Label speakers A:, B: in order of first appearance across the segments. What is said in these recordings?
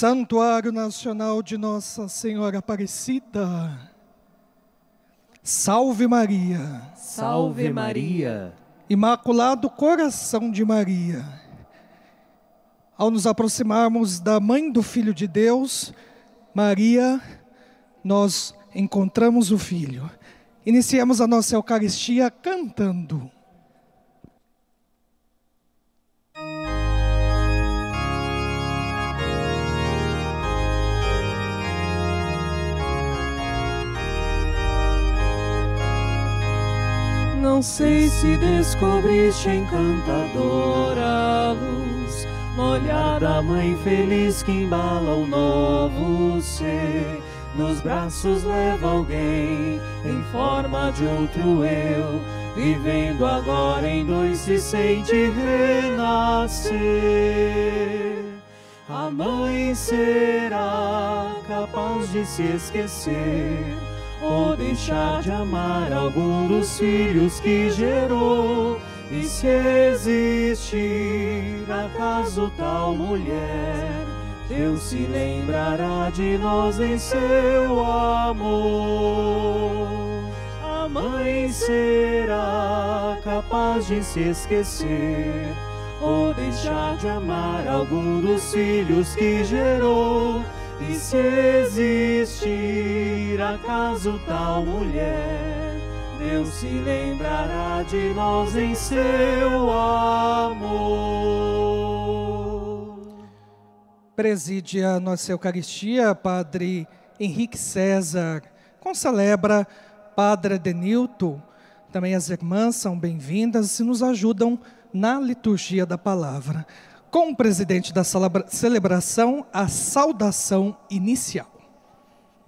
A: Santuário Nacional de Nossa Senhora Aparecida. Salve Maria.
B: Salve Maria.
A: Imaculado Coração de Maria. Ao nos aproximarmos da Mãe do Filho de Deus, Maria, nós encontramos o Filho. Iniciamos a nossa Eucaristia cantando.
B: Não sei se descobriste encantadora luz no olhar da mãe feliz que embala o novo ser. Nos braços leva alguém em forma de outro eu, vivendo agora em dois se sente renascer. A mãe será capaz de se esquecer ou deixar de amar algum dos filhos que gerou. E se existir acaso tal mulher, Deus se lembrará de nós em seu amor. A mãe será capaz de se esquecer ou deixar de amar algum dos filhos que gerou e se existir acaso tal mulher, Deus se lembrará de nós em seu amor.
A: Preside a nossa Eucaristia, Padre Henrique César. Concelebra Padre Denilton. Também as irmãs são bem-vindas e nos ajudam na liturgia da palavra com o presidente da celebração, a saudação inicial.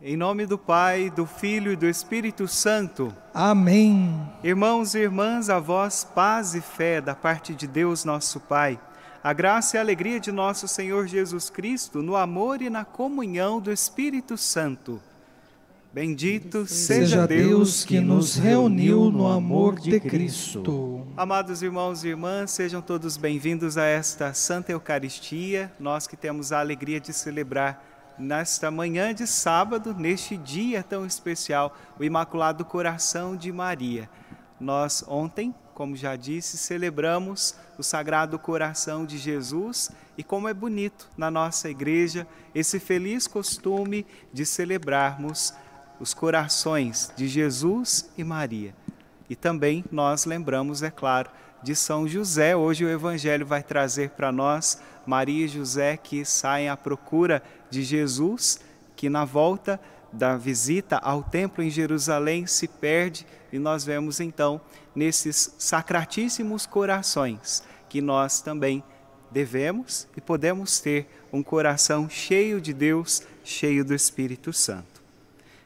C: Em nome do Pai, do Filho e do Espírito Santo.
A: Amém.
C: Irmãos e irmãs, a vós paz e fé da parte de Deus nosso Pai. A graça e a alegria de nosso Senhor Jesus Cristo no amor e na comunhão do Espírito Santo Bendito seja Deus que nos reuniu no amor de Cristo. Amados irmãos e irmãs, sejam todos bem-vindos a esta Santa Eucaristia, nós que temos a alegria de celebrar nesta manhã de sábado, neste dia tão especial, o Imaculado Coração de Maria. Nós ontem, como já disse, celebramos o Sagrado Coração de Jesus e como é bonito na nossa igreja esse feliz costume de celebrarmos os corações de Jesus e Maria. E também nós lembramos, é claro, de São José. Hoje o Evangelho vai trazer para nós Maria e José que saem à procura de Jesus, que na volta da visita ao templo em Jerusalém se perde, e nós vemos então nesses sacratíssimos corações que nós também devemos e podemos ter um coração cheio de Deus, cheio do Espírito Santo.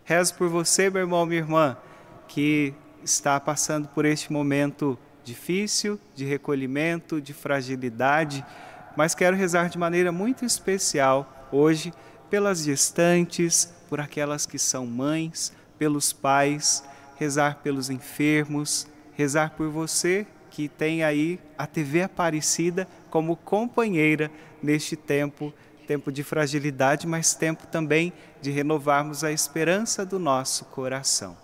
C: Rezo por você, meu irmão, minha irmã, que está passando por este momento difícil, de recolhimento, de fragilidade, mas quero rezar de maneira muito especial hoje pelas gestantes, por aquelas que são mães, pelos pais, rezar pelos enfermos, rezar por você que tem aí a TV Aparecida como companheira neste tempo tempo de fragilidade, mas tempo também de renovarmos a esperança do nosso coração.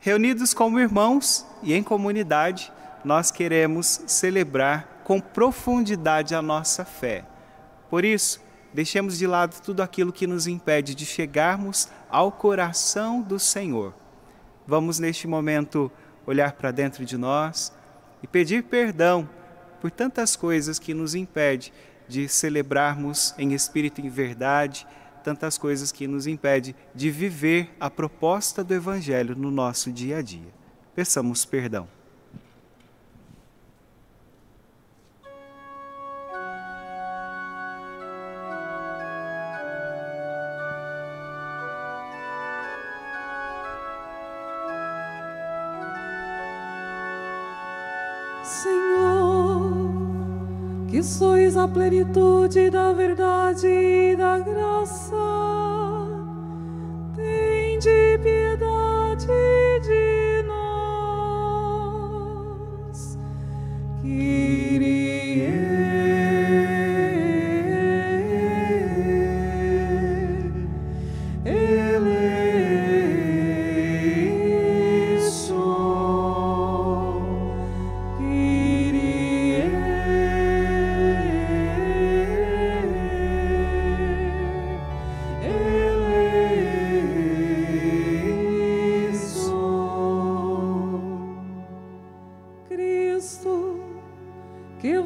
C: Reunidos como irmãos e em comunidade, nós queremos celebrar com profundidade a nossa fé. Por isso, deixemos de lado tudo aquilo que nos impede de chegarmos ao coração do Senhor. Vamos neste momento olhar para dentro de nós e pedir perdão por tantas coisas que nos impedem de celebrarmos em espírito e em verdade tantas coisas que nos impede de viver a proposta do evangelho no nosso dia a dia. Peçamos perdão.
B: Sois a plenitude da verdade e da graça. Tende piedade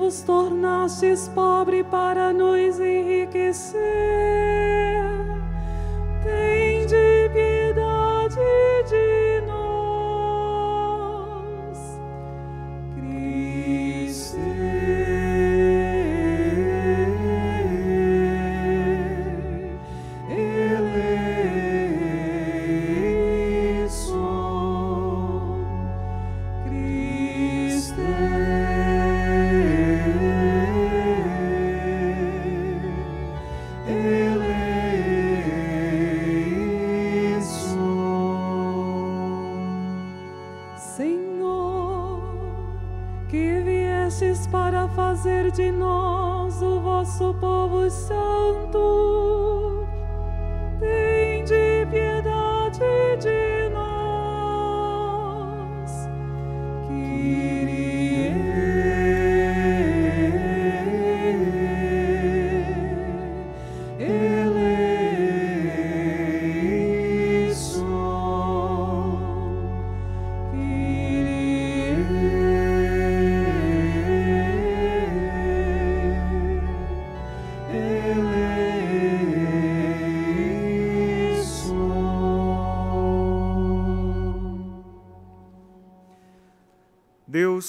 B: nos tornastes pobre para nos enriquecer.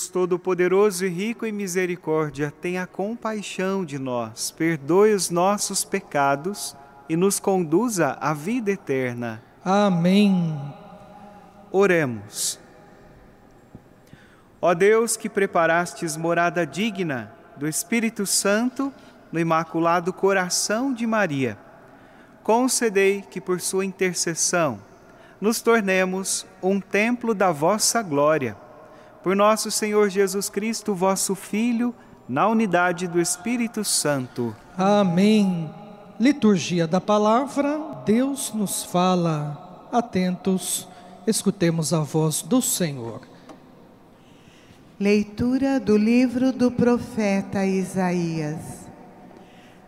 C: Todo-Poderoso e rico em misericórdia, tenha compaixão de nós, perdoe os nossos pecados e nos conduza à vida eterna.
A: Amém.
C: Oremos. Ó Deus, que preparastes morada digna do Espírito Santo no Imaculado Coração de Maria, concedei que por sua intercessão nos tornemos um templo da vossa glória. Por nosso Senhor Jesus Cristo, vosso Filho, na unidade do Espírito Santo.
A: Amém. Liturgia da palavra, Deus nos fala. Atentos, escutemos a voz do Senhor.
D: Leitura do livro do profeta Isaías.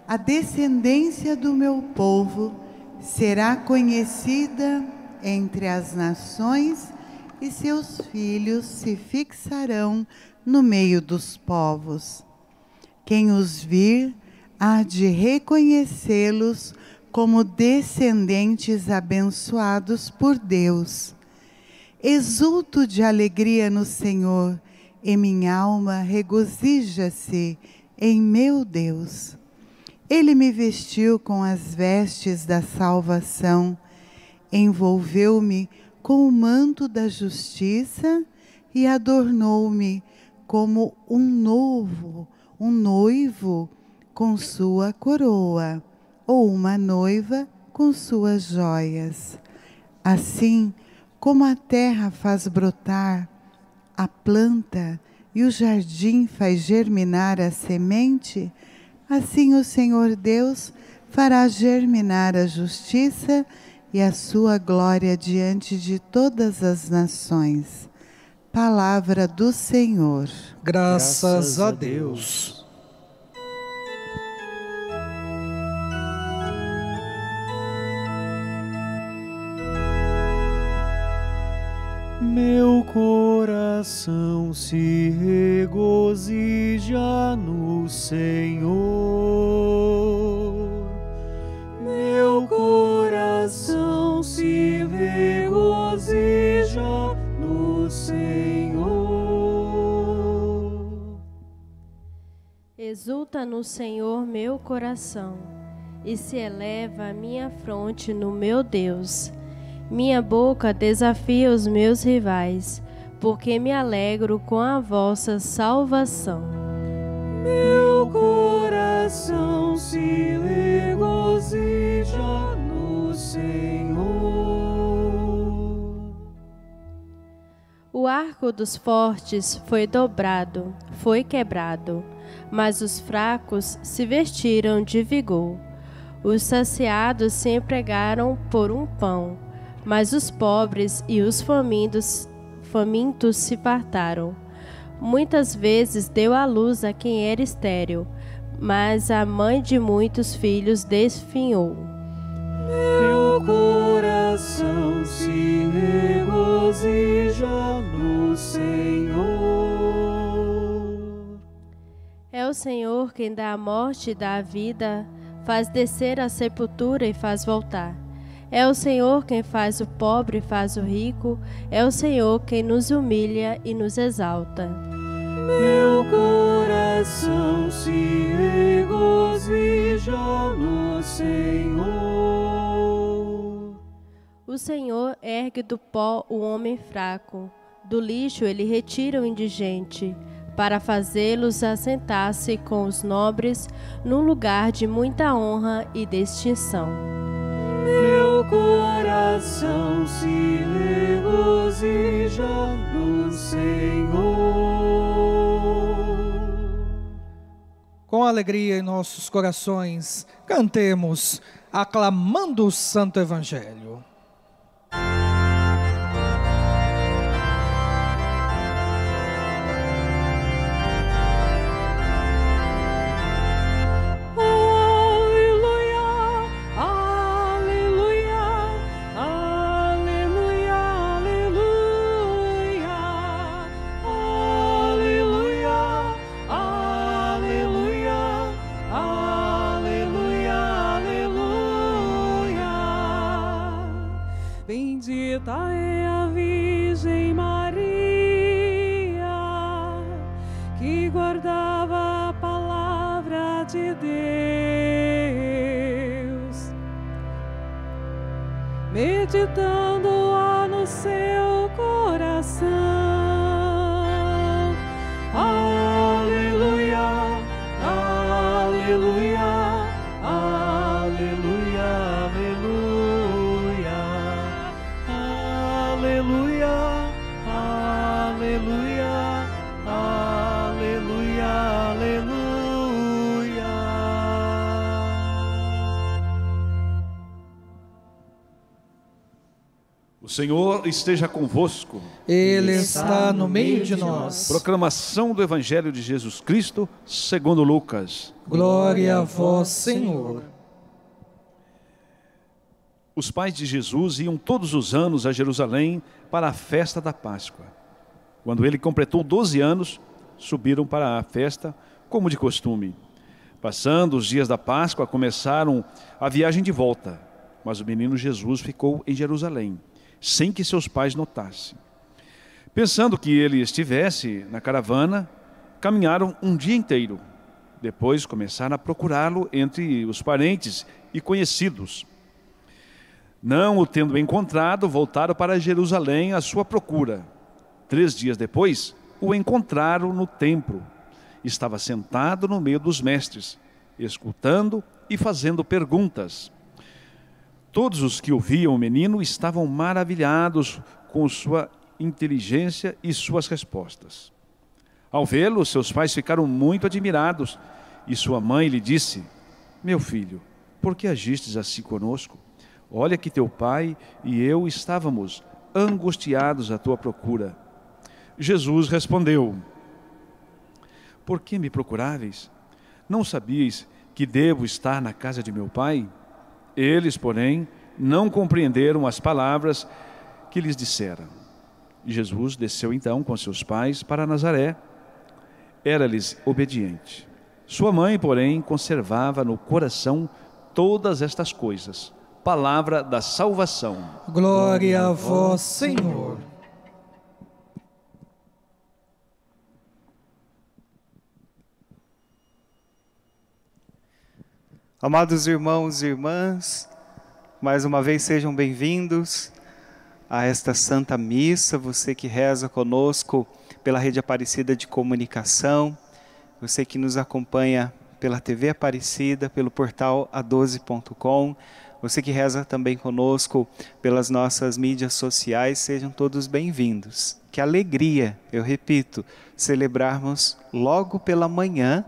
D: A descendência do meu povo será conhecida entre as nações e seus filhos se fixarão no meio dos povos. Quem os vir há de reconhecê-los como descendentes abençoados por Deus. Exulto de alegria no Senhor, e minha alma regozija-se em meu Deus. Ele me vestiu com as vestes da salvação, envolveu-me com o manto da justiça e adornou-me como um novo, um noivo com sua coroa, ou uma noiva com suas joias. Assim como a terra faz brotar a planta e o jardim faz germinar a semente, assim o Senhor Deus fará germinar a justiça e a sua glória diante de todas as nações. Palavra do Senhor.
A: Graças, a Deus.
E: Meu coração se regozija no Senhor.
F: Exulta no Senhor meu coração, e se eleva a minha fronte no meu Deus. Minha boca desafia os meus rivais, porque me alegro com a vossa salvação.
B: Meu coração se regozija no Senhor.
F: O arco dos fortes foi dobrado, foi quebrado, mas os fracos se vestiram de vigor. Os saciados se empregaram por um pão, mas os pobres e os famintos, famintos se fartaram. Muitas vezes deu à luz a quem era estéril, mas a mãe de muitos filhos desfinhou.
B: Meu coração se regozija no Senhor.
F: É o Senhor quem dá a morte e dá a vida, faz descer a sepultura e faz voltar. É o Senhor quem faz o pobre e faz o rico, é o Senhor quem nos humilha e nos exalta.
G: Meu coração se regozija no Senhor.
F: O Senhor ergue do pó o homem fraco, do lixo ele retira o indigente, para fazê-los assentar-se com os nobres num lugar de muita honra e distinção.
G: Meu coração se regozija no Senhor.
B: Com alegria em nossos corações, cantemos, aclamando o Santo Evangelho.
H: Senhor esteja convosco.
B: Ele está no meio de nós.
H: Proclamação do Evangelho de Jesus Cristo, segundo Lucas.
B: Glória a vós, Senhor.
H: Os pais de Jesus iam todos os anos a Jerusalém para a festa da Páscoa. Quando ele completou 12 anos, subiram para a festa, como de costume. Passando os dias da Páscoa, começaram a viagem de volta, mas o menino Jesus ficou em Jerusalém, sem que seus pais notassem. Pensando que ele estivesse na caravana, caminharam um dia inteiro. Depois começaram a procurá-lo entre os parentes e conhecidos. Não o tendo encontrado, voltaram para Jerusalém à sua procura. Três dias depois, o encontraram no templo. Estava sentado no meio dos mestres, escutando e fazendo perguntas. Todos os que ouviam o menino estavam maravilhados com sua inteligência e suas respostas. Ao vê-lo, seus pais ficaram muito admirados e sua mãe lhe disse: Meu filho, por que agistes assim conosco? Olha que teu pai e eu estávamos angustiados à tua procura. Jesus respondeu: Por que me procuráveis? Não sabíeis que devo estar na casa de meu pai? Eles, porém, não compreenderam as palavras que lhes dissera. Jesus desceu então com seus pais para Nazaré. Era-lhes obediente. Sua mãe, porém, conservava no coração todas estas coisas. Palavra da salvação.
B: Glória a vós, Senhor.
C: Amados irmãos e irmãs, mais uma vez sejam bem-vindos a esta Santa Missa. Você que reza conosco pela Rede Aparecida de Comunicação, você que nos acompanha pela TV Aparecida, pelo portal a12.com, você que reza também conosco pelas nossas mídias sociais, sejam todos bem-vindos. Que alegria, eu repito, celebrarmos logo pela manhã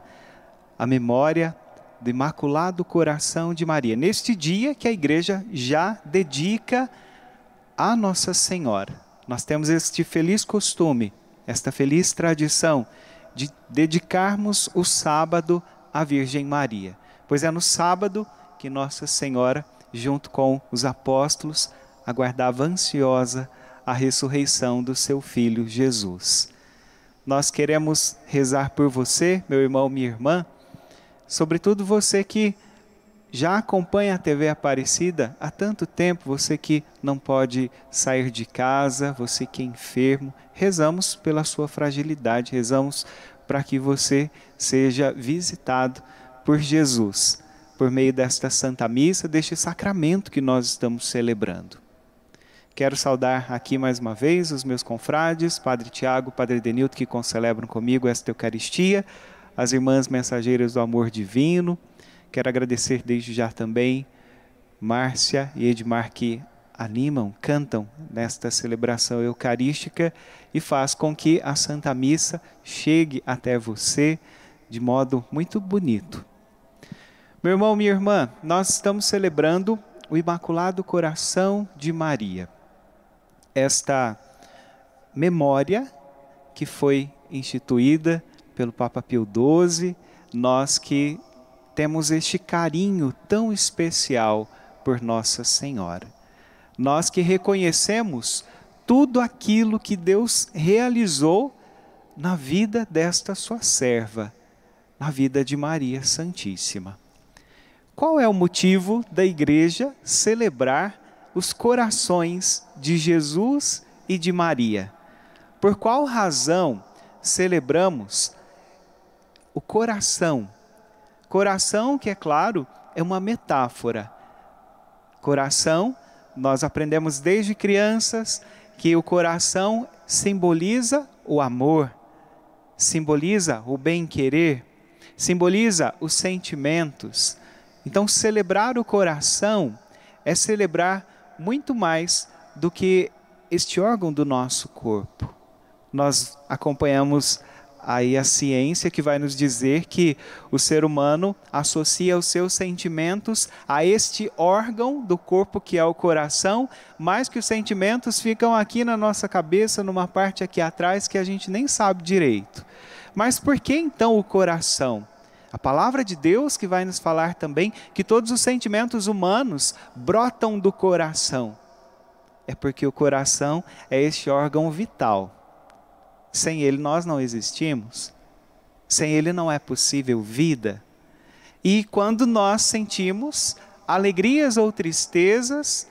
C: a memória do Imaculado Coração de Maria. Neste dia que a igreja já dedica a Nossa Senhora. Nós temos este feliz costume, esta feliz tradição de dedicarmos o sábado à Virgem Maria. Pois é no sábado que Nossa Senhora, junto com os apóstolos, aguardava ansiosa a ressurreição do seu filho Jesus. nós queremos rezar por você, meu irmão, minha irmã, sobretudo você que já acompanha a TV Aparecida há tanto tempo, você que não pode sair de casa, você que é enfermo, rezamos pela sua fragilidade, rezamos para que você seja visitado por Jesus, por meio desta Santa Missa, deste sacramento que nós estamos celebrando. Quero saudar aqui mais uma vez os meus confrades, Padre Tiago, Padre Denilton, que concelebram comigo esta Eucaristia, as irmãs mensageiras do amor divino. Quero agradecer desde já também Márcia e Edmar que animam, cantam nesta celebração eucarística e faz com que a Santa Missa chegue até você de modo muito bonito. Meu irmão, minha irmã, nós estamos celebrando o Imaculado Coração de Maria esta memória que foi instituída pelo Papa Pio XII, nós que temos este carinho tão especial por Nossa Senhora. Nós que reconhecemos tudo aquilo que Deus realizou na vida desta sua serva, na vida de Maria Santíssima. Qual é o motivo da igreja celebrar os corações de Jesus e de Maria. Por qual razão celebramos o coração? Coração, que é claro, é uma metáfora. Coração, nós aprendemos desde crianças que o coração simboliza o amor, simboliza o bem-querer, simboliza os sentimentos. Então, celebrar o coração é celebrar muito mais do que este órgão do nosso corpo. Nós acompanhamos aí a ciência que vai nos dizer que o ser humano associa os seus sentimentos a este órgão do corpo que é o coração, mas que os sentimentos ficam aqui na nossa cabeça, numa parte aqui atrás que a gente nem sabe direito. Mas por que então o coração? A palavra de Deus que vai nos falar também que todos os sentimentos humanos brotam do coração. É porque o coração é este órgão vital. Sem ele nós não existimos. Sem ele não é possível vida. E quando nós sentimos alegrias ou tristezas,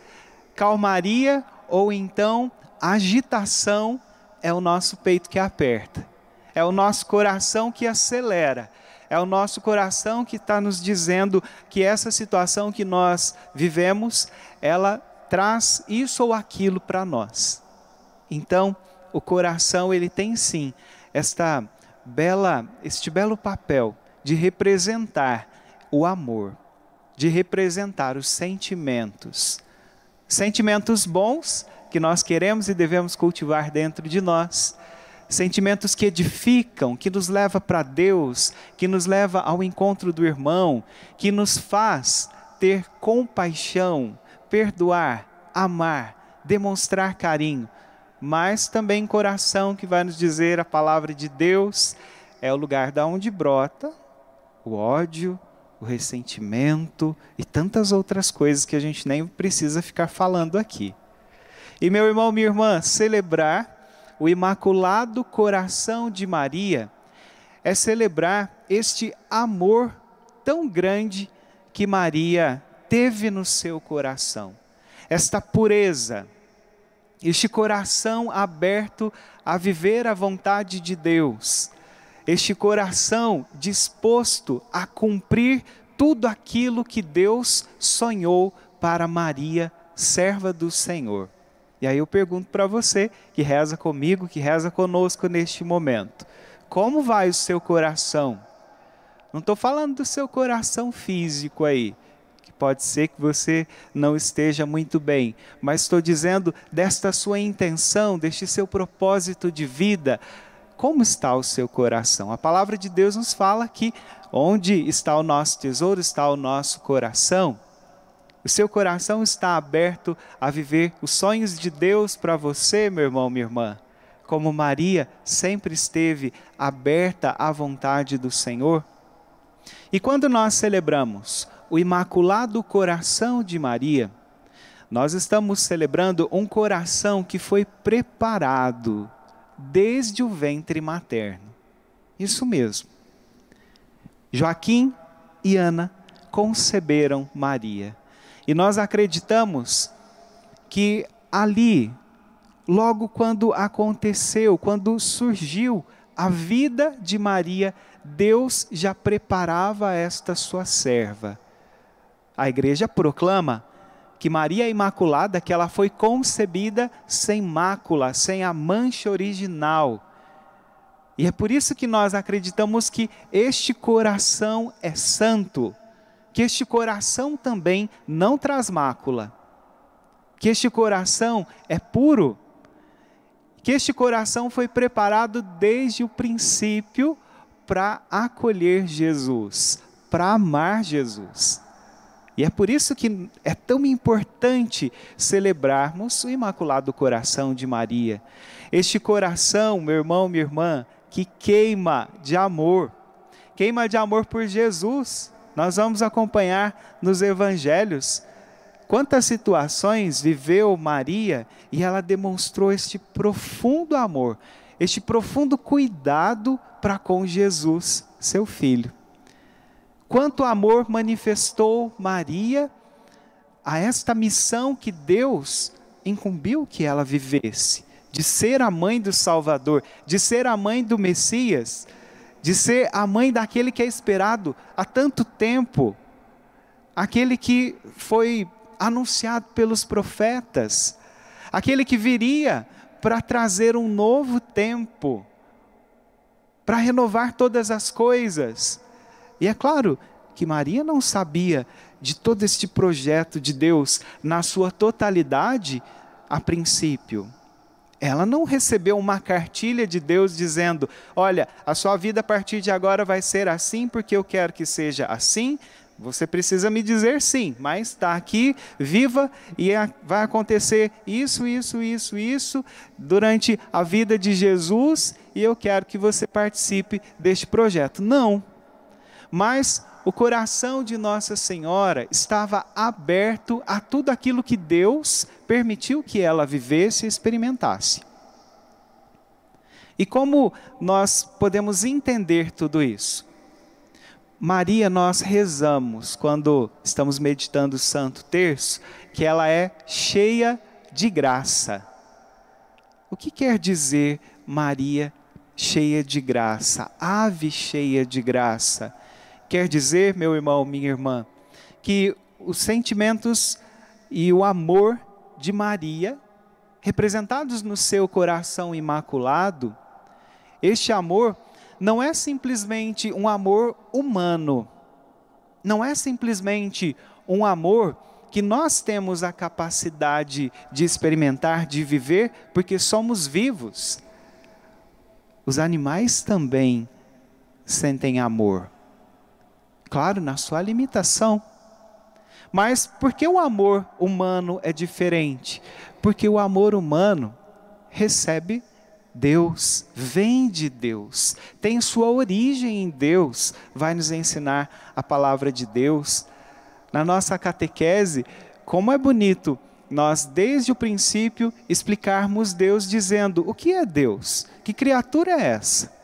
C: calmaria ou então agitação, é o nosso peito que aperta. É o nosso coração que acelera é o nosso coração que está nos dizendo que essa situação que nós vivemos, ela traz isso ou aquilo para nós. Então, o coração ele tem sim esta bela, este belo papel de representar o amor, de representar os sentimentos. Sentimentos bons que nós queremos e devemos cultivar dentro de nós sentimentos que edificam, que nos leva para Deus, que nos leva ao encontro do irmão, que nos faz ter compaixão, perdoar, amar, demonstrar carinho, mas também coração que vai nos dizer a palavra de Deus é o lugar da onde brota o ódio, o ressentimento e tantas outras coisas que a gente nem precisa ficar falando aqui. E meu irmão, minha irmã, celebrar o Imaculado Coração de Maria é celebrar este amor tão grande que Maria teve no seu coração, esta pureza, este coração aberto a viver a vontade de Deus, este coração disposto a cumprir tudo aquilo que Deus sonhou para Maria, serva do Senhor. E aí eu pergunto para você, que reza comigo, que reza conosco neste momento: como vai o seu coração? Não estou falando do seu coração físico aí, pode ser que você não esteja muito bem, mas estou dizendo desta sua intenção, deste seu propósito de vida. Como está o seu coração? A palavra de Deus nos fala que onde está o nosso tesouro, está o nosso coração. O seu coração está aberto a viver os sonhos de Deus para você, meu irmão, minha irmã. Como Maria sempre esteve aberta à vontade do Senhor. E quando nós celebramos o Imaculado Coração de Maria, nós estamos celebrando um coração que foi preparado desde o ventre materno. Isso mesmo. Joaquim e Ana conceberam Maria. E nós acreditamos que ali, logo quando aconteceu, quando surgiu a vida de Maria, Deus já preparava esta sua serva. A igreja proclama que Maria Imaculada, que ela foi concebida sem mácula, sem a mancha original. E é por isso que nós acreditamos que este coração é santo, que este coração também não traz mácula, que este coração é puro, que este coração foi preparado desde o princípio para acolher Jesus, para amar Jesus. E é por isso que é tão importante celebrarmos o Imaculado Coração de Maria. Este coração, meu irmão, minha irmã, que queima de amor, queima de amor por Jesus. Nós vamos acompanhar nos evangelhos quantas situações viveu Maria e ela demonstrou este profundo amor, este profundo cuidado para com Jesus, seu filho quanto amor manifestou Maria a esta missão que Deus incumbiu que ela vivesse, de ser a mãe do Salvador, de ser a mãe do Messias, de ser a mãe daquele que é esperado há tanto tempo, aquele que foi anunciado pelos profetas, aquele que viria para trazer um novo tempo, para renovar todas as coisas. E é claro que Maria não sabia de todo este projeto de Deus na sua totalidade a princípio. Ela não recebeu uma cartilha de Deus dizendo: Olha, a sua vida a partir de agora vai ser assim porque eu quero que seja assim. Você precisa me dizer sim, mas está aqui, viva e vai acontecer isso, isso, isso, isso durante a vida de Jesus e eu quero que você participe deste projeto. Não mas o coração de Nossa Senhora estava aberto a tudo aquilo que Deus permitiu que ela vivesse e experimentasse. E como nós podemos entender tudo isso? Maria, nós rezamos quando estamos meditando o Santo Terço, que ela é cheia de graça. O que quer dizer Maria cheia de graça, ave cheia de graça? Quer dizer, meu irmão, minha irmã, que os sentimentos e o amor de Maria, representados no seu coração imaculado, este amor não é simplesmente um amor humano, não é simplesmente um amor que nós temos a capacidade de experimentar, de viver, porque somos vivos. Os animais também sentem amor claro, na sua limitação. Mas por que o amor humano é diferente? Porque o amor humano recebe Deus, vem de Deus, tem sua origem em Deus, vai nos ensinar a palavra de Deus. Na nossa catequese, como é bonito nós, desde o princípio, explicarmos Deus dizendo: o que é Deus? Que criatura é essa?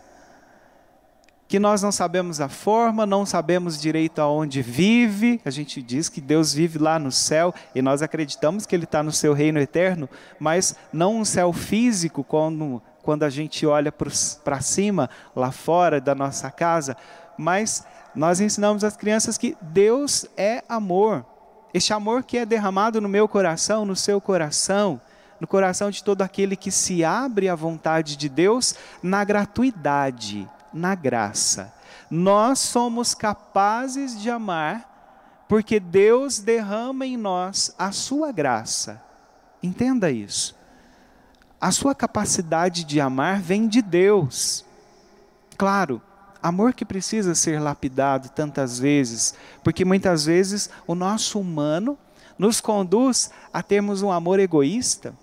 C: Que nós não sabemos a forma, não sabemos direito aonde vive. A gente diz que Deus vive lá no céu e nós acreditamos que Ele está no seu reino eterno, mas não um céu físico, quando, quando a gente olha para cima, lá fora da nossa casa, mas nós ensinamos às crianças que Deus é amor. Este amor que é derramado no meu coração, no seu coração, no coração de todo aquele que se abre à vontade de Deus na gratuidade na graça. Nós somos capazes de amar porque Deus derrama em nós a sua graça. Entenda isso. A sua capacidade de amar vem de Deus. Claro, amor que precisa ser lapidado tantas vezes, porque muitas vezes o nosso humano nos conduz a termos um amor egoísta,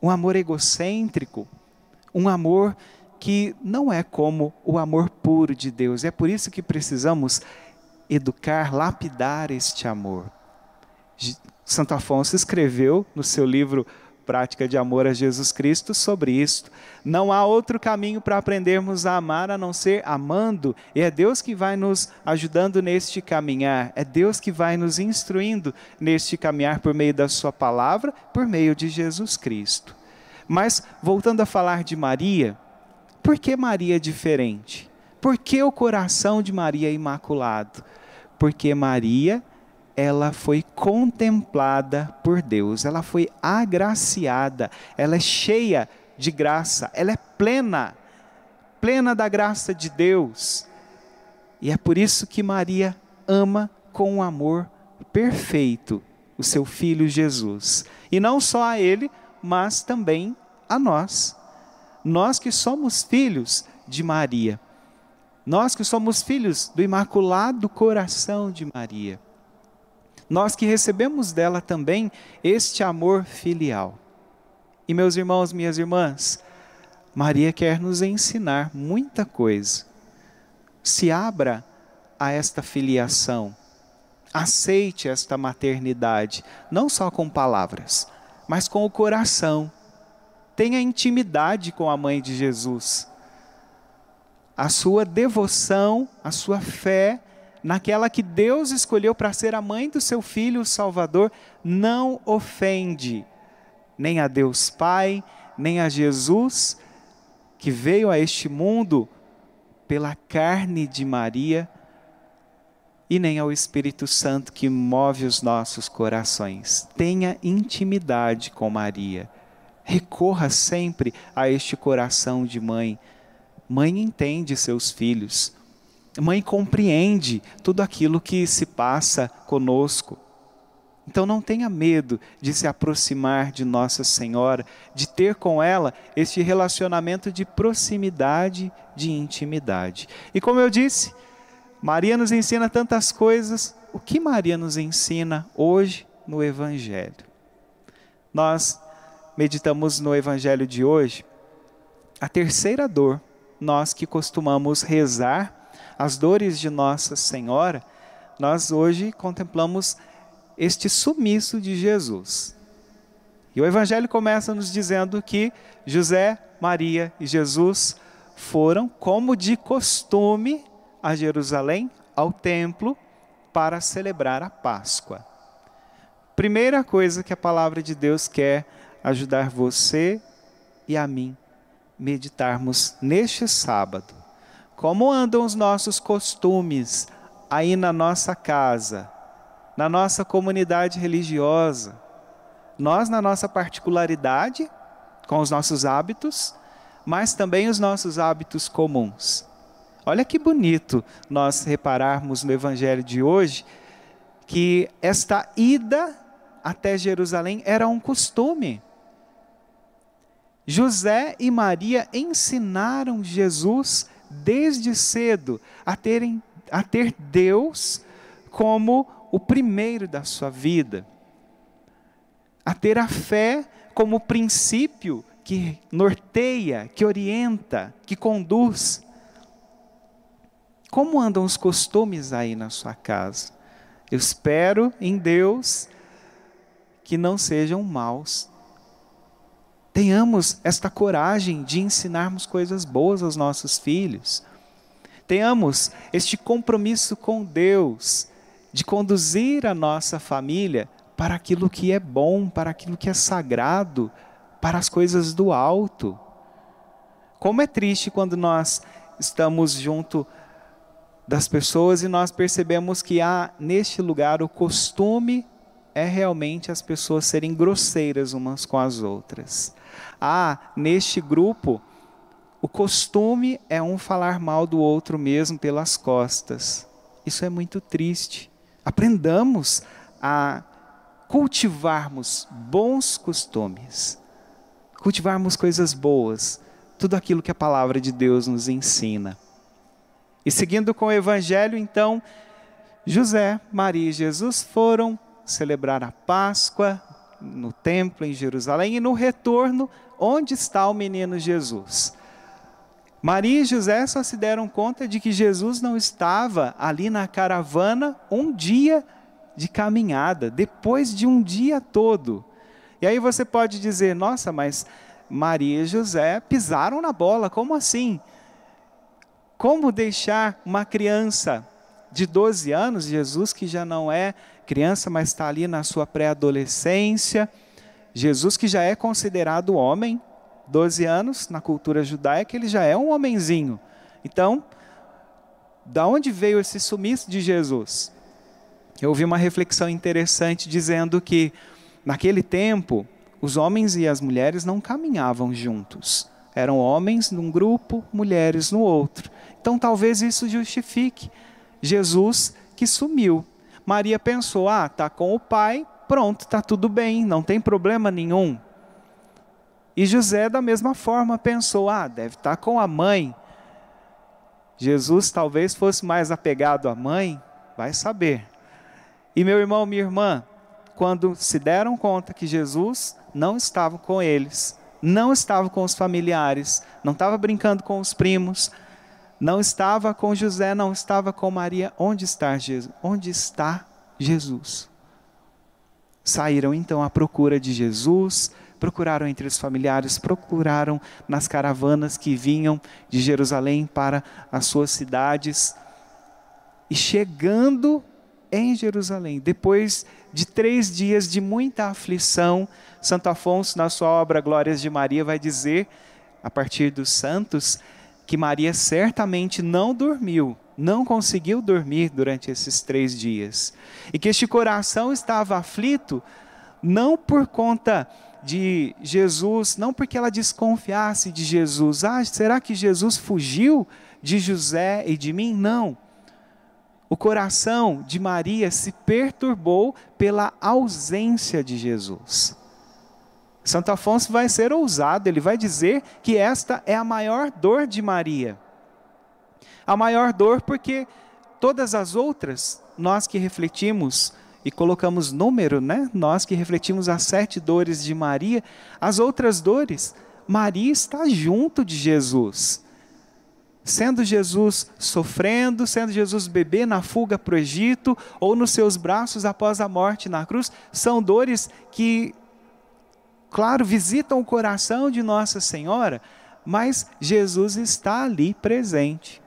C: um amor egocêntrico, um amor que não é como o amor puro de Deus. É por isso que precisamos educar, lapidar este amor. Santo Afonso escreveu no seu livro prática de amor a Jesus Cristo sobre isto. Não há outro caminho para aprendermos a amar a não ser amando, e é Deus que vai nos ajudando neste caminhar, é Deus que vai nos instruindo neste caminhar por meio da Sua palavra, por meio de Jesus Cristo. Mas, voltando a falar de Maria, por que Maria é diferente? Por que o coração de Maria é imaculado? Porque Maria ela foi contemplada por Deus, ela foi agraciada, ela é cheia de graça, ela é plena, plena da graça de Deus. E é por isso que Maria ama com um amor perfeito o seu filho Jesus. E não só a ele, mas também a nós. Nós que somos filhos de Maria. Nós que somos filhos do Imaculado Coração de Maria nós que recebemos dela também este amor filial. E meus irmãos, minhas irmãs, Maria quer nos ensinar muita coisa. Se abra a esta filiação. Aceite esta maternidade, não só com palavras, mas com o coração. Tenha intimidade com a mãe de Jesus. A sua devoção, a sua fé naquela que Deus escolheu para ser a mãe do seu filho, o Salvador, não ofende nem a Deus Pai, nem a Jesus, que veio a este mundo pela carne de Maria, e nem ao Espírito Santo que move os nossos corações. Tenha intimidade com Maria. Recorra sempre a este coração de mãe. Mãe entende seus filhos mãe compreende tudo aquilo que se passa conosco. Então não tenha medo de se aproximar de Nossa Senhora, de ter com ela este relacionamento de proximidade, de intimidade. E como eu disse, Maria nos ensina tantas coisas. O que Maria nos ensina hoje no Evangelho? Nós meditamos no Evangelho de hoje a terceira dor, nós que costumamos rezar as dores de Nossa Senhora, nós hoje contemplamos este sumiço de Jesus. E o Evangelho começa nos dizendo que José, Maria e Jesus foram, como de costume, a Jerusalém, ao templo, para celebrar a Páscoa. Primeira coisa que a palavra de Deus quer ajudar você e a mim meditarmos neste sábado como andam os nossos costumes aí na nossa casa, na nossa comunidade religiosa? Nós, na nossa particularidade, com os nossos hábitos, mas também os nossos hábitos comuns. Olha que bonito nós repararmos no Evangelho de hoje que esta ida até Jerusalém era um costume. José e Maria ensinaram Jesus desde cedo a, terem, a ter Deus como o primeiro da sua vida, a ter a fé como princípio que norteia, que orienta, que conduz. Como andam os costumes aí na sua casa? Eu espero em Deus que não sejam maus, Tenhamos esta coragem de ensinarmos coisas boas aos nossos filhos. Tenhamos este compromisso com Deus de conduzir a nossa família para aquilo que é bom, para aquilo que é sagrado, para as coisas do alto. Como é triste quando nós estamos junto das pessoas e nós percebemos que há neste lugar o costume é realmente as pessoas serem grosseiras umas com as outras. Ah, neste grupo, o costume é um falar mal do outro mesmo pelas costas. Isso é muito triste. Aprendamos a cultivarmos bons costumes, cultivarmos coisas boas, tudo aquilo que a palavra de Deus nos ensina. E seguindo com o evangelho, então, José, Maria e Jesus foram celebrar a Páscoa no templo em Jerusalém e no retorno, onde está o menino Jesus? Maria e José só se deram conta de que Jesus não estava ali na caravana um dia de caminhada, depois de um dia todo. E aí você pode dizer: nossa, mas Maria e José pisaram na bola, como assim? Como deixar uma criança de 12 anos, Jesus que já não é criança, mas está ali na sua pré-adolescência, Jesus que já é considerado homem, 12 anos, na cultura judaica, ele já é um homenzinho. Então, da onde veio esse sumiço de Jesus? Eu ouvi uma reflexão interessante dizendo que, naquele tempo, os homens e as mulheres não caminhavam juntos. Eram homens num grupo, mulheres no outro. Então, talvez isso justifique Jesus que sumiu. Maria pensou: ah, tá com o pai, pronto, tá tudo bem, não tem problema nenhum. E José, da mesma forma, pensou: ah, deve estar tá com a mãe. Jesus talvez fosse mais apegado à mãe, vai saber. E meu irmão, minha irmã, quando se deram conta que Jesus não estava com eles, não estava com os familiares, não estava brincando com os primos, não estava com José, não estava com Maria, onde está Jesus? Onde está Jesus? Saíram então à procura de Jesus, procuraram entre os familiares, procuraram nas caravanas que vinham de Jerusalém para as suas cidades. E chegando em Jerusalém, depois de três dias de muita aflição, Santo Afonso, na sua obra Glórias de Maria, vai dizer, a partir dos santos, que Maria certamente não dormiu, não conseguiu dormir durante esses três dias. E que este coração estava aflito, não por conta de Jesus, não porque ela desconfiasse de Jesus. Ah, será que Jesus fugiu de José e de mim? Não. O coração de Maria se perturbou pela ausência de Jesus. Santo Afonso vai ser ousado, ele vai dizer que esta é a maior dor de Maria. A maior dor porque todas as outras, nós que refletimos e colocamos número, né? Nós que refletimos as sete dores de Maria, as outras dores, Maria está junto de Jesus. Sendo Jesus sofrendo, sendo Jesus bebê na fuga para o Egito, ou nos seus braços após a morte na cruz, são dores que, claro, visitam o coração de Nossa Senhora, mas Jesus está ali presente.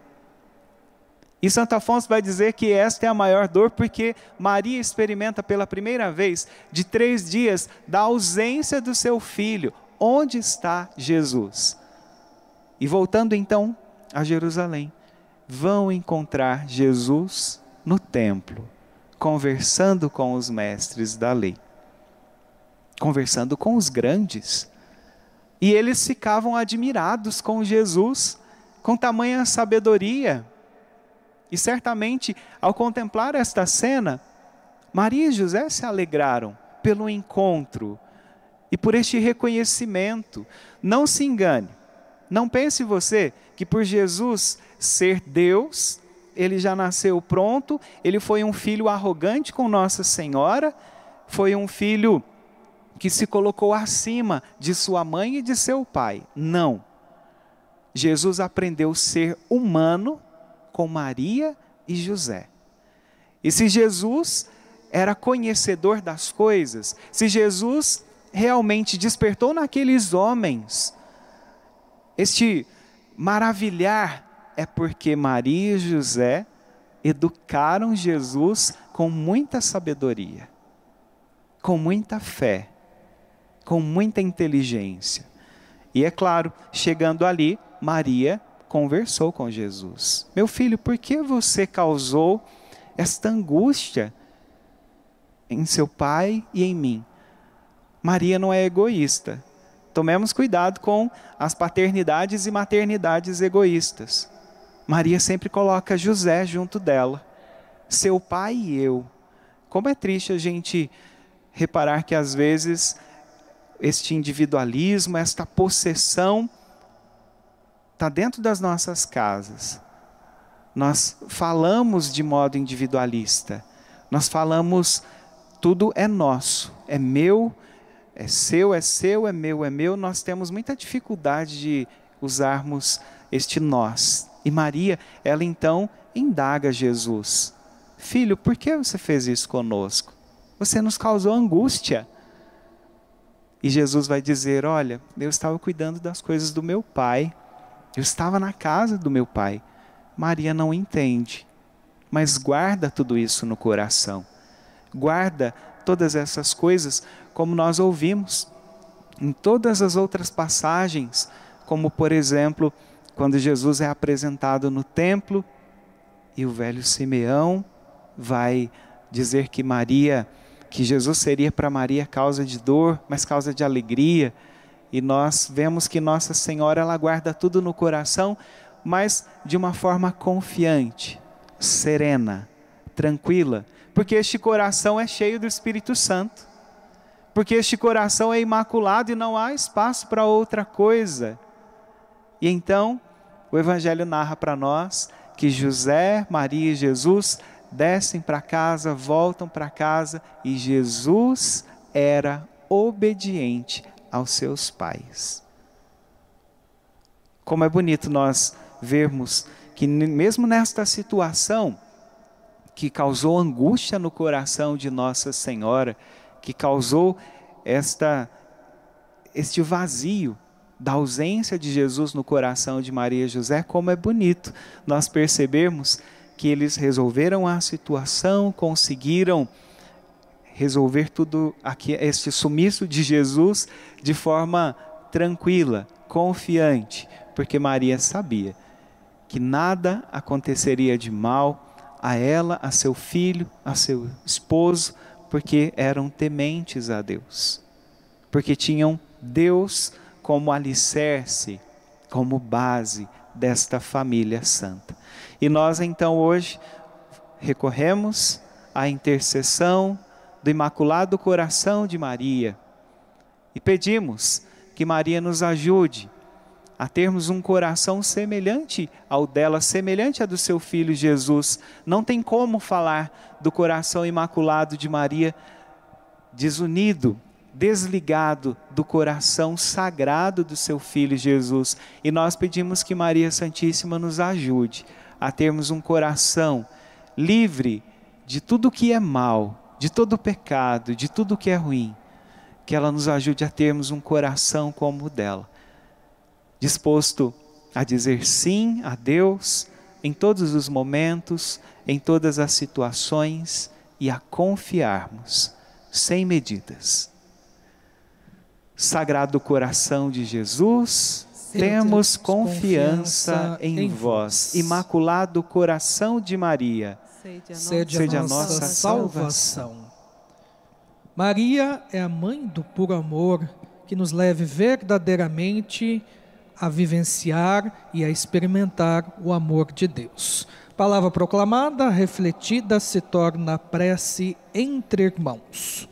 C: E Santo Afonso vai dizer que esta é a maior dor porque Maria experimenta pela primeira vez, de três dias, da ausência do seu filho. Onde está Jesus? E voltando então a Jerusalém, vão encontrar Jesus no templo, conversando com os mestres da lei, conversando com os grandes. E eles ficavam admirados com Jesus, com tamanha sabedoria, e certamente, ao contemplar esta cena, Maria e José se alegraram pelo encontro e por este reconhecimento. Não se engane, não pense você que por Jesus ser Deus, ele já nasceu pronto, ele foi um filho arrogante com Nossa Senhora, foi um filho que se colocou acima de sua mãe e de seu pai. Não. Jesus aprendeu ser humano com Maria e José. E se Jesus era conhecedor das coisas, se Jesus realmente despertou naqueles homens este maravilhar, é porque Maria e José educaram Jesus com muita sabedoria, com muita fé, com muita inteligência. E é claro, chegando ali, Maria conversou com Jesus: Meu filho, por que você causou esta angústia em seu pai e em mim? Maria não é egoísta. Tomemos cuidado com as paternidades e maternidades egoístas. Maria sempre coloca José junto dela, seu pai e eu. Como é triste a gente reparar que às vezes este individualismo, esta possessão, está dentro das nossas casas. Nós falamos de modo individualista. Nós falamos tudo é nosso, é meu, é seu, é seu, é meu, é meu. Nós temos muita dificuldade de usarmos este nós. E Maria, ela então indaga Jesus: Filho, por que você fez isso conosco? Você nos causou angústia. E Jesus vai dizer: Olha, eu estava cuidando das coisas do meu pai, eu estava na casa do meu pai. Maria não entende, mas guarda tudo isso no coração. Guarda todas essas coisas, como nós ouvimos em todas as outras passagens, como por exemplo, quando Jesus é apresentado no templo e o velho Simeão vai dizer que Maria, que Jesus seria para Maria causa de dor, mas causa de alegria. E nós vemos que Nossa Senhora ela guarda tudo no coração, mas de uma forma confiante, serena, tranquila, porque este coração é cheio do Espírito Santo. Porque este coração é imaculado e não há espaço para outra coisa. E então, o Evangelho narra para nós que José, Maria e Jesus descem para casa, voltam para casa e Jesus era obediente aos seus pais. Como é bonito nós vermos que, mesmo nesta situação que causou angústia no coração de Nossa Senhora, que causou esta, este vazio da ausência de Jesus no coração de Maria e José, como é bonito nós percebermos que eles resolveram a situação, conseguiram resolver tudo aqui, este sumiço de Jesus de forma tranquila, confiante, porque Maria sabia que nada aconteceria de mal a ela, a seu filho, a seu esposo, porque eram tementes a Deus, porque tinham Deus como alicerce, como base desta família santa. E nós então hoje recorremos à intercessão do Imaculado Coração de Maria e pedimos que Maria nos ajude a termos um coração semelhante ao dela, semelhante a do seu filho Jesus. Não tem como falar do coração imaculado de Maria desunido, desligado do coração sagrado do seu filho Jesus. E nós pedimos que Maria Santíssima nos ajude a termos um coração livre de tudo que é mal, de todo pecado, de tudo que é ruim. Que ela nos ajude a termos um coração como o dela, disposto a dizer sim a Deus em todos os momentos, em todas as situações e a confiarmos sem medidas. Sagrado coração de Jesus, temos confiança em vós. Imaculado coração de Maria,
A: sede a nossa salvação. Maria é a mãe do puro amor que nos leve verdadeiramente a vivenciar e a experimentar o amor de Deus. Palavra proclamada, refletida, se torna prece entre irmãos.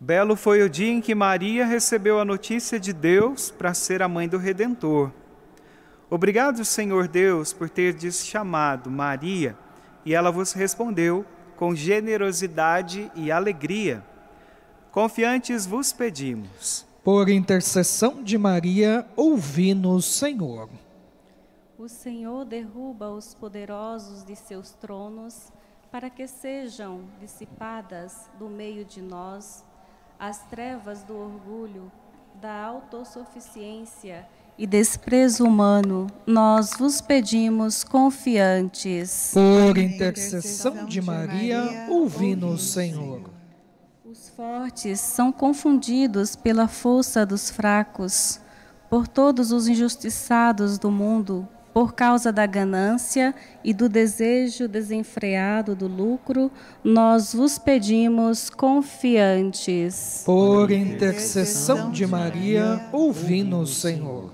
C: Belo foi o dia em que Maria recebeu a notícia de Deus para ser a mãe do Redentor. Obrigado, Senhor Deus, por ter chamado Maria, e ela vos respondeu com generosidade e alegria. Confiantes vos pedimos.
A: Por intercessão de Maria, ouvi-nos, Senhor.
I: O Senhor derruba os poderosos de seus tronos, para que sejam dissipadas do meio de nós as trevas do orgulho, da autossuficiência e desprezo humano, nós vos pedimos confiantes.
A: Por intercessão de Maria, ouvi-nos, Senhor.
I: Os fortes são confundidos pela força dos fracos, por todos os injustiçados do mundo por causa da ganância e do desejo desenfreado do lucro, nós vos pedimos confiantes.
A: Por intercessão de Maria, ouvi-nos, Senhor.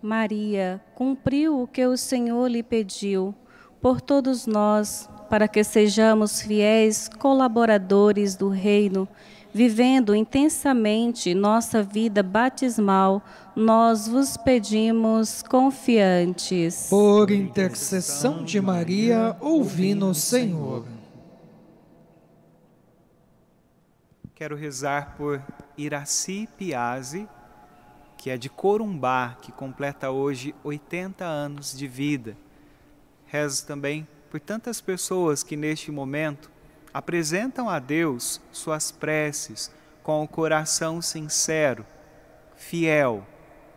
I: Maria cumpriu o que o Senhor lhe pediu por todos nós, para que sejamos fiéis colaboradores do reino vivendo intensamente nossa vida batismal, nós vos pedimos confiantes.
A: Por intercessão de Maria, ouvi-nos, Senhor.
C: Quero rezar por Iraci Piazzi, que é de Corumbá, que completa hoje 80 anos de vida. Rezo também por tantas pessoas que neste momento apresentam a Deus suas preces com o coração sincero, fiel,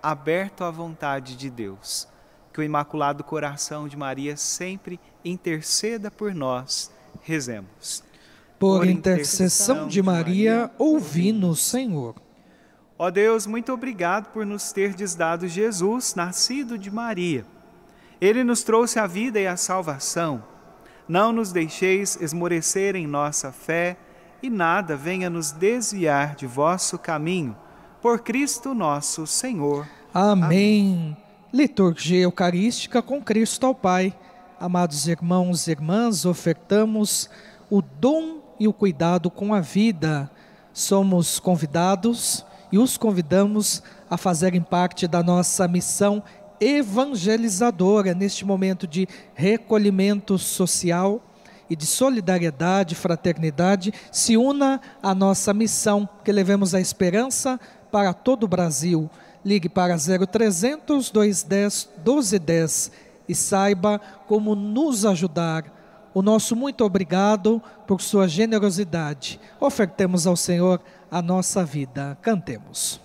C: aberto à vontade de Deus. Que o Imaculado Coração de Maria sempre interceda por nós. Rezemos.
A: Por intercessão de Maria, ouvi-nos, Senhor.
C: Ó Deus, muito obrigado por nos terdes dado Jesus, nascido de Maria. Ele nos trouxe a vida e a salvação. Não nos deixeis esmorecer em nossa fé e nada venha nos desviar de vosso caminho. Por Cristo nosso Senhor.
A: Amém. Amém. Liturgia Eucarística com Cristo ao Pai. Amados irmãos e irmãs, ofertamos o dom e o cuidado com a vida. Somos convidados e os convidamos a fazerem parte da nossa missão evangelizadora neste momento de recolhimento social e de solidariedade, fraternidade, se una à nossa missão, que levemos a esperança para todo o Brasil. Ligue para 0300 210 1210 e saiba como nos ajudar. O nosso muito obrigado por sua generosidade. Ofertemos ao Senhor a nossa vida. Cantemos.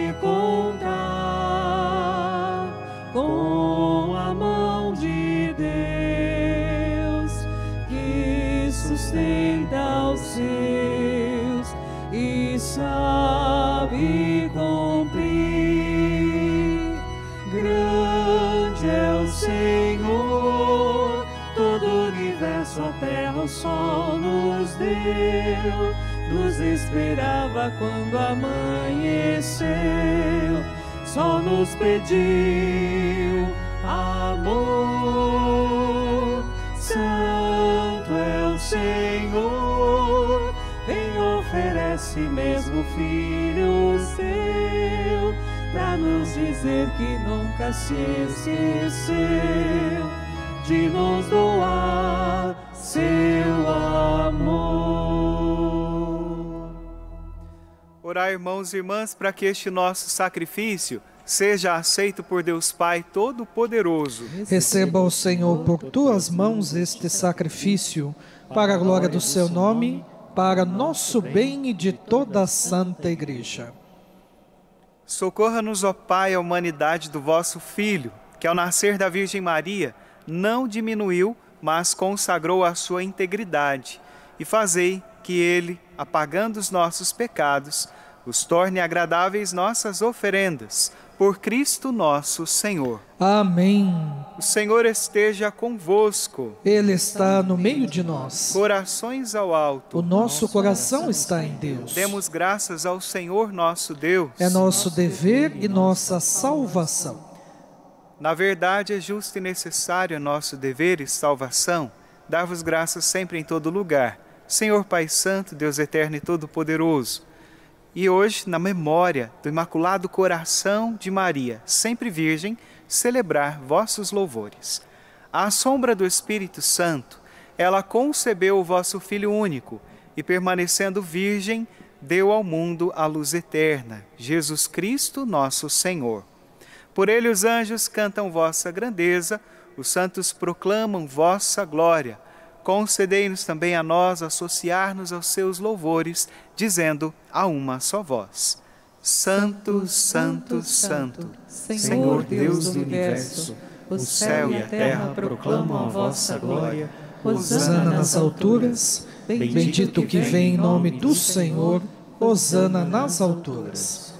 E: sol nos deu, nos esperava quando amanheceu, só nos pediu amor. Santo é o Senhor, quem oferece mesmo filho seu, para nos dizer que nunca se esqueceu de nos doar seu amor.
C: Orar, irmãos e irmãs, para que este nosso sacrifício seja aceito por Deus Pai Todo-Poderoso.
A: Receba o Senhor por tuas mãos este sacrifício, para a glória do seu nome, para nosso bem e de toda a Santa Igreja.
C: Socorra-nos, ó Pai, a humanidade do vosso Filho, que ao nascer da Virgem Maria não diminuiu mas consagrou a sua integridade, e fazei que ele, apagando os nossos pecados, os torne agradáveis nossas oferendas, por Cristo nosso Senhor.
A: Amém.
C: O Senhor esteja convosco.
A: Ele está no meio de nós.
C: Corações ao alto.
A: O nosso coração está em Deus.
C: Demos graças ao Senhor nosso Deus.
A: É nosso dever e nossa salvação
C: na verdade, é justo e necessário nosso dever e salvação dar-vos graças sempre em todo lugar, Senhor Pai Santo, Deus Eterno e Todo-Poderoso. E hoje, na memória do Imaculado Coração de Maria, sempre Virgem, celebrar vossos louvores. À sombra do Espírito Santo, ela concebeu o vosso Filho único e, permanecendo virgem, deu ao mundo a luz eterna, Jesus Cristo, nosso Senhor. Por ele os anjos cantam vossa grandeza, os santos proclamam vossa glória. Concedei-nos também a nós associar-nos aos seus louvores, dizendo a uma só voz: Santo, Santo, Santo, Senhor Deus do universo, o céu e a terra proclamam a vossa glória.
A: Hosana nas alturas, bendito que vem em nome do Senhor, Hosana nas alturas.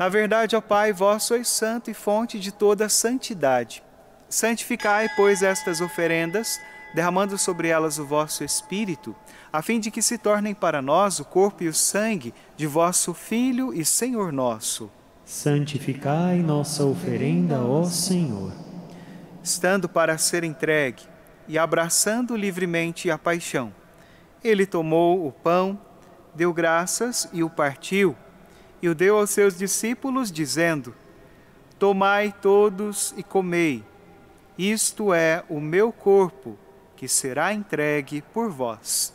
C: Na verdade, ó Pai, vós sois santo e fonte de toda santidade. Santificai, pois, estas oferendas, derramando sobre elas o vosso Espírito, a fim de que se tornem para nós o corpo e o sangue de vosso Filho e Senhor nosso.
E: Santificai nossa oferenda, ó Senhor.
C: Estando para ser entregue e abraçando livremente a paixão, Ele tomou o pão, deu graças e o partiu, e o deu aos seus discípulos, dizendo: Tomai todos e comei. Isto é o meu corpo, que será entregue por vós.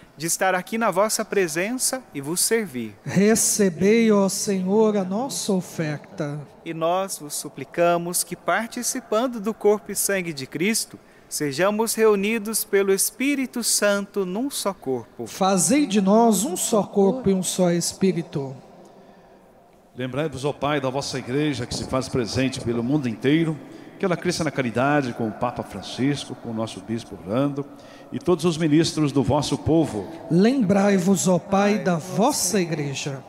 C: de estar aqui na vossa presença e vos servir.
A: Recebei, ó Senhor, a nossa oferta.
C: E nós vos suplicamos que, participando do corpo e sangue de Cristo, sejamos reunidos pelo Espírito Santo num só corpo.
A: Fazei de nós um só corpo e um só Espírito.
H: Lembrai-vos, ó Pai, da vossa igreja que se faz presente pelo mundo inteiro, que ela cresça na caridade com o Papa Francisco, com o nosso Bispo Orlando e todos os ministros do vosso povo.
A: Lembrai-vos, ó Pai, da vossa igreja.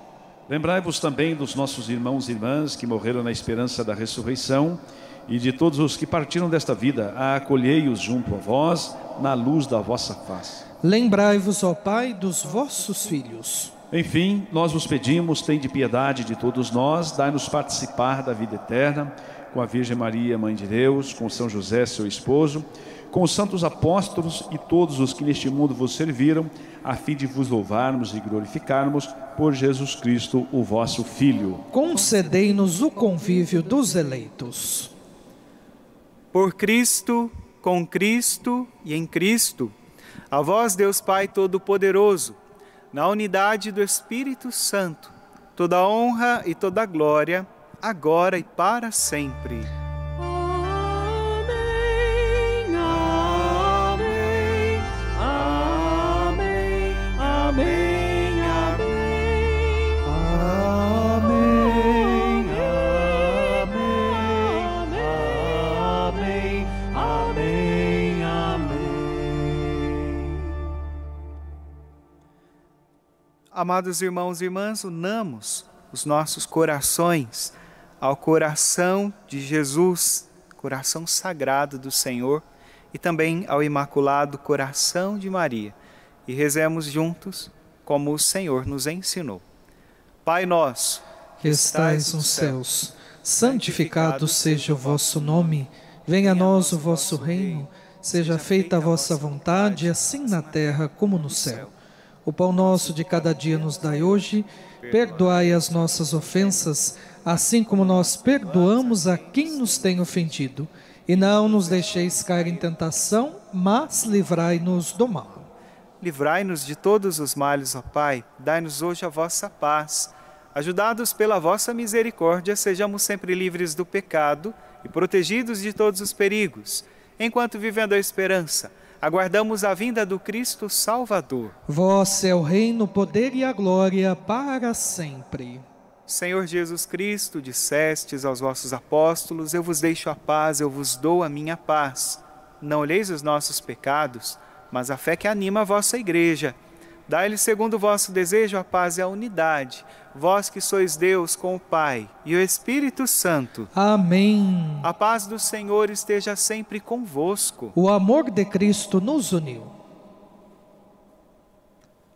H: Lembrai-vos também dos nossos irmãos e irmãs que morreram na esperança da ressurreição e de todos os que partiram desta vida, a acolhei-os junto a vós, na luz da vossa face.
A: Lembrai-vos, ó Pai, dos vossos filhos.
H: Enfim, nós vos pedimos, tende piedade de todos nós, dai-nos participar da vida eterna, com a Virgem Maria, Mãe de Deus, com São José, seu esposo, com os santos apóstolos e todos os que neste mundo vos serviram, a fim de vos louvarmos e glorificarmos por Jesus Cristo, o vosso Filho.
A: Concedei-nos o convívio dos eleitos.
C: Por Cristo, com Cristo e em Cristo, a vós, Deus Pai Todo-Poderoso, na unidade do Espírito Santo, toda honra e toda glória, agora e para sempre. Amados irmãos e irmãs, unamos os nossos corações ao coração de Jesus, coração sagrado do Senhor, e também ao imaculado coração de Maria, e rezemos juntos como o Senhor nos ensinou. Pai nosso,
A: que estais nos céus, santificado seja o vosso nome, venha a nós o vosso reino, seja feita a vossa vontade, assim na terra como no céu. O pão nosso de cada dia nos dai hoje, perdoai as nossas ofensas, assim como nós perdoamos a quem nos tem ofendido. E não nos deixeis cair em tentação, mas livrai-nos do mal.
C: Livrai-nos de todos os males, ó Pai, dai-nos hoje a vossa paz. Ajudados pela vossa misericórdia, sejamos sempre livres do pecado e protegidos de todos os perigos, enquanto vivendo a esperança aguardamos a vinda do Cristo Salvador.
A: Vós é o reino, o poder e a glória para sempre.
C: Senhor Jesus Cristo, dissestes aos vossos apóstolos: Eu vos deixo a paz, eu vos dou a minha paz. Não olheis os nossos pecados, mas a fé que anima a vossa igreja. Dai-lhe segundo o vosso desejo a paz e a unidade, vós que sois Deus com o Pai e o Espírito Santo.
A: Amém.
C: A paz do Senhor esteja sempre convosco.
A: O amor de Cristo nos uniu.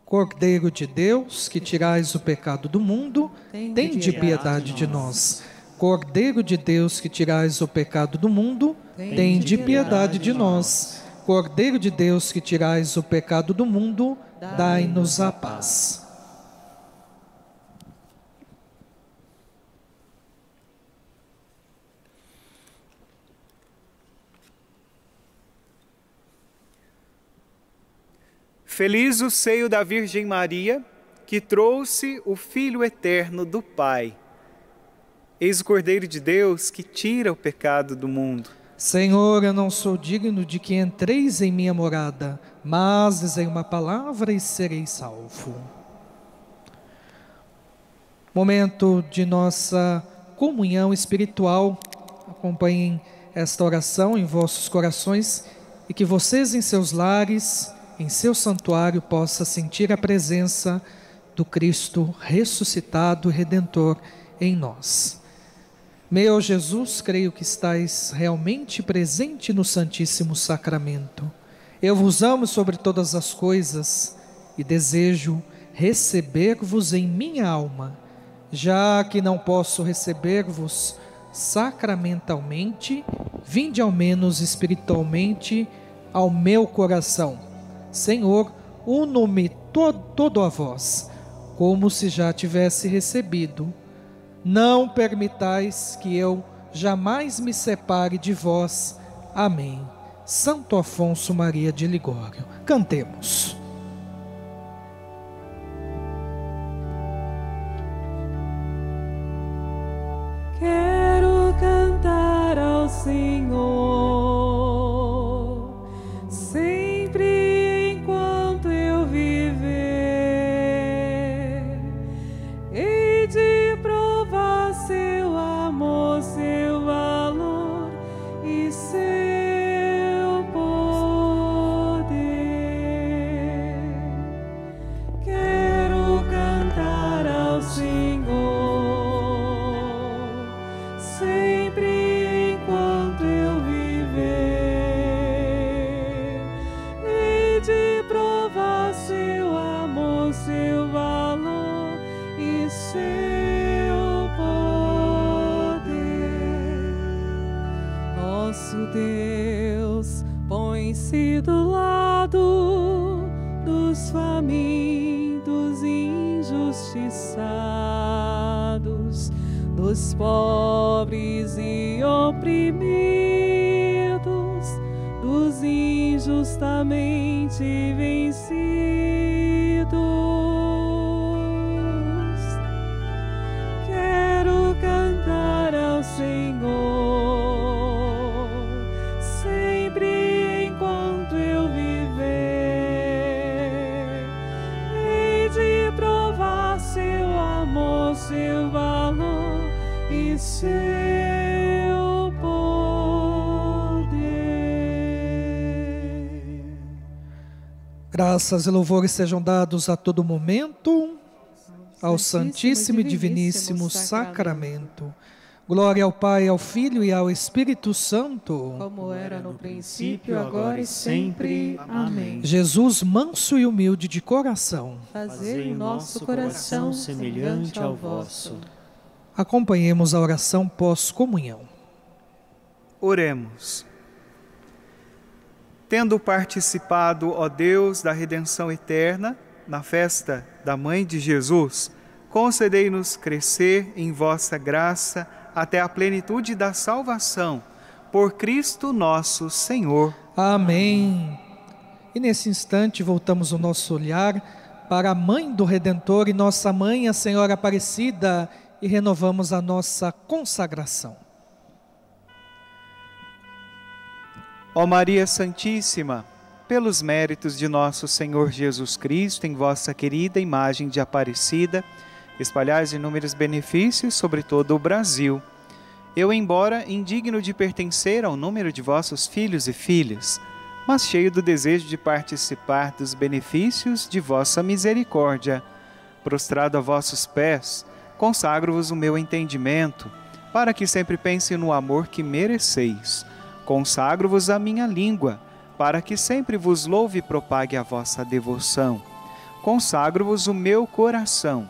A: Cordeiro de Deus, que tirais o pecado do mundo, tem de piedade de nós. Cordeiro de Deus, que tirais o pecado do mundo, tem de piedade de nós. Cordeiro de Deus, que tirais o pecado do mundo, dai-nos a paz.
C: Feliz o seio da Virgem Maria, que trouxe o Filho eterno do Pai. Eis o Cordeiro de Deus que tira o pecado do mundo.
A: Senhor, eu não sou digno de que entreis em minha morada, mas dizei uma palavra e serei salvo. Momento de nossa comunhão espiritual. Acompanhem esta oração em vossos corações e que vocês em seus lares em seu santuário possa sentir a presença do Cristo ressuscitado redentor em nós. Meu Jesus, creio que estais realmente presente no Santíssimo Sacramento. Eu vos amo sobre todas as coisas e desejo receber-vos em minha alma, já que não posso receber-vos sacramentalmente, vinde ao menos espiritualmente ao meu coração Senhor, uno-me todo, todo a vós, como se já tivesse recebido. Não permitais que eu jamais me separe de vós. Amém. Santo Afonso Maria de Ligório. Cantemos.
B: Quero cantar ao Senhor.
A: Graças e louvores sejam dados a todo momento ao Santíssimo e Diviníssimo Sacramento. Glória ao Pai, ao Filho e ao Espírito Santo.
E: Como era no princípio, agora e sempre. Amém.
A: Jesus, manso e humilde de coração.
E: Fazei o nosso coração semelhante ao vosso.
A: Acompanhemos a oração pós-comunhão.
C: Oremos. Tendo participado, ó Deus, da redenção eterna, na festa da Mãe de Jesus, concedei-nos crescer em vossa graça até a plenitude da salvação, por Cristo nosso Senhor.
A: Amém. E nesse instante voltamos o nosso olhar para a Mãe do Redentor e nossa Mãe, a Senhora Aparecida, e renovamos a nossa consagração.
C: Ó Maria Santíssima, pelos méritos de nosso Senhor Jesus Cristo, em vossa querida imagem de Aparecida, espalhais inúmeros benefícios sobre todo o Brasil. Eu, embora indigno de pertencer ao número de vossos filhos e filhas, mas cheio do desejo de participar dos benefícios de vossa misericórdia. Prostrado a vossos pés, consagro-vos o meu entendimento, para que sempre pense no amor que mereceis. Consagro-vos a minha língua, para que sempre vos louve e propague a vossa devoção. Consagro-vos o meu coração,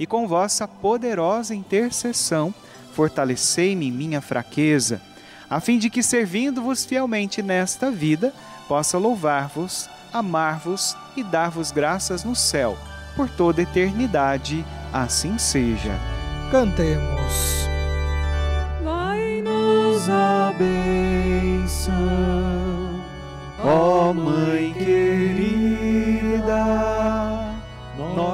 C: e com vossa poderosa intercessão, fortalecei-me em minha fraqueza, a fim de que, servindo-vos fielmente nesta vida, possa louvar-vos, amar-vos e dar-vos graças no céu, por toda eternidade. Assim seja.
A: Cantemos.
E: Vai-nos a bênção, ó Mãe querida,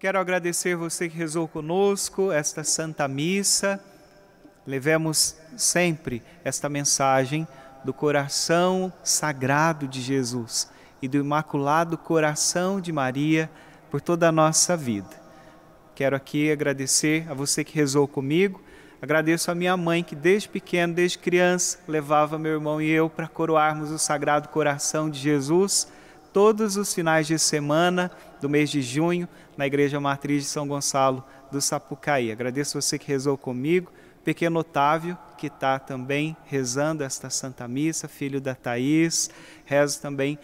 C: Quero agradecer você que rezou conosco esta Santa Missa. Levemos sempre esta mensagem do coração sagrado de Jesus e do imaculado coração de Maria por toda a nossa vida. Quero aqui agradecer a você que rezou comigo. Agradeço a minha mãe que desde pequeno, desde criança, levava meu irmão e eu para coroarmos o Sagrado Coração de Jesus todos os finais de semana do mês de junho na Igreja Matriz de São Gonçalo do Sapucaí. Agradeço você que rezou comigo pequeno Otávio, que está também rezando esta Santa Missa, filho da Thaís. Rezo também,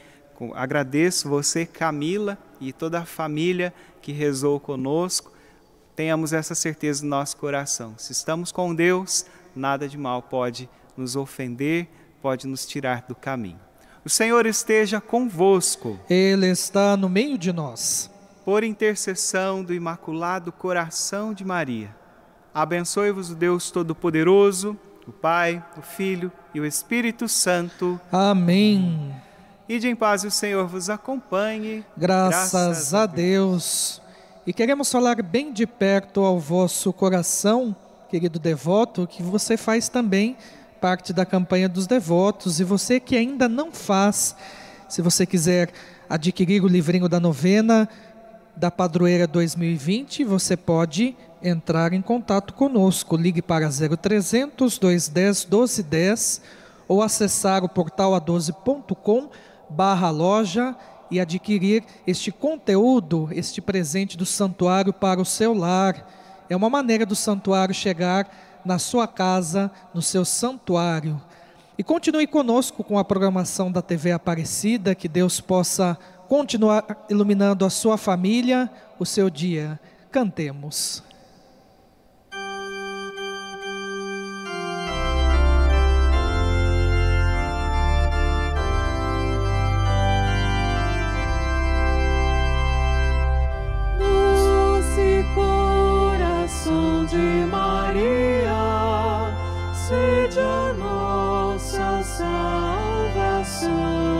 C: agradeço você, Camila, e toda a família que rezou conosco. Tenhamos essa certeza no nosso coração. Se estamos com Deus, nada de mal pode nos ofender, pode nos tirar do caminho. O Senhor esteja convosco.
A: Ele está no meio de nós.
C: Por intercessão do Imaculado Coração de Maria Abençoe-vos o Deus Todo-Poderoso, o Pai, o Filho e o Espírito Santo.
A: Amém.
C: Ide em paz e o Senhor vos acompanhe.
A: Graças, Graças a Deus. Deus. E queremos falar bem de perto ao vosso coração, querido devoto, que você faz também parte da campanha dos devotos. E você que ainda não faz, se você quiser adquirir o livrinho da novena da Padroeira 2020, você pode entrar em contato conosco. Ligue para 0300 210 1210 ou acessar o portal a12.com barra loja e adquirir este conteúdo, este presente do santuário para o seu lar. É uma maneira do santuário chegar na sua casa, no seu santuário. E continue conosco com a programação da TV Aparecida, que Deus possa continuar iluminando a sua família, o seu dia. Cantemos.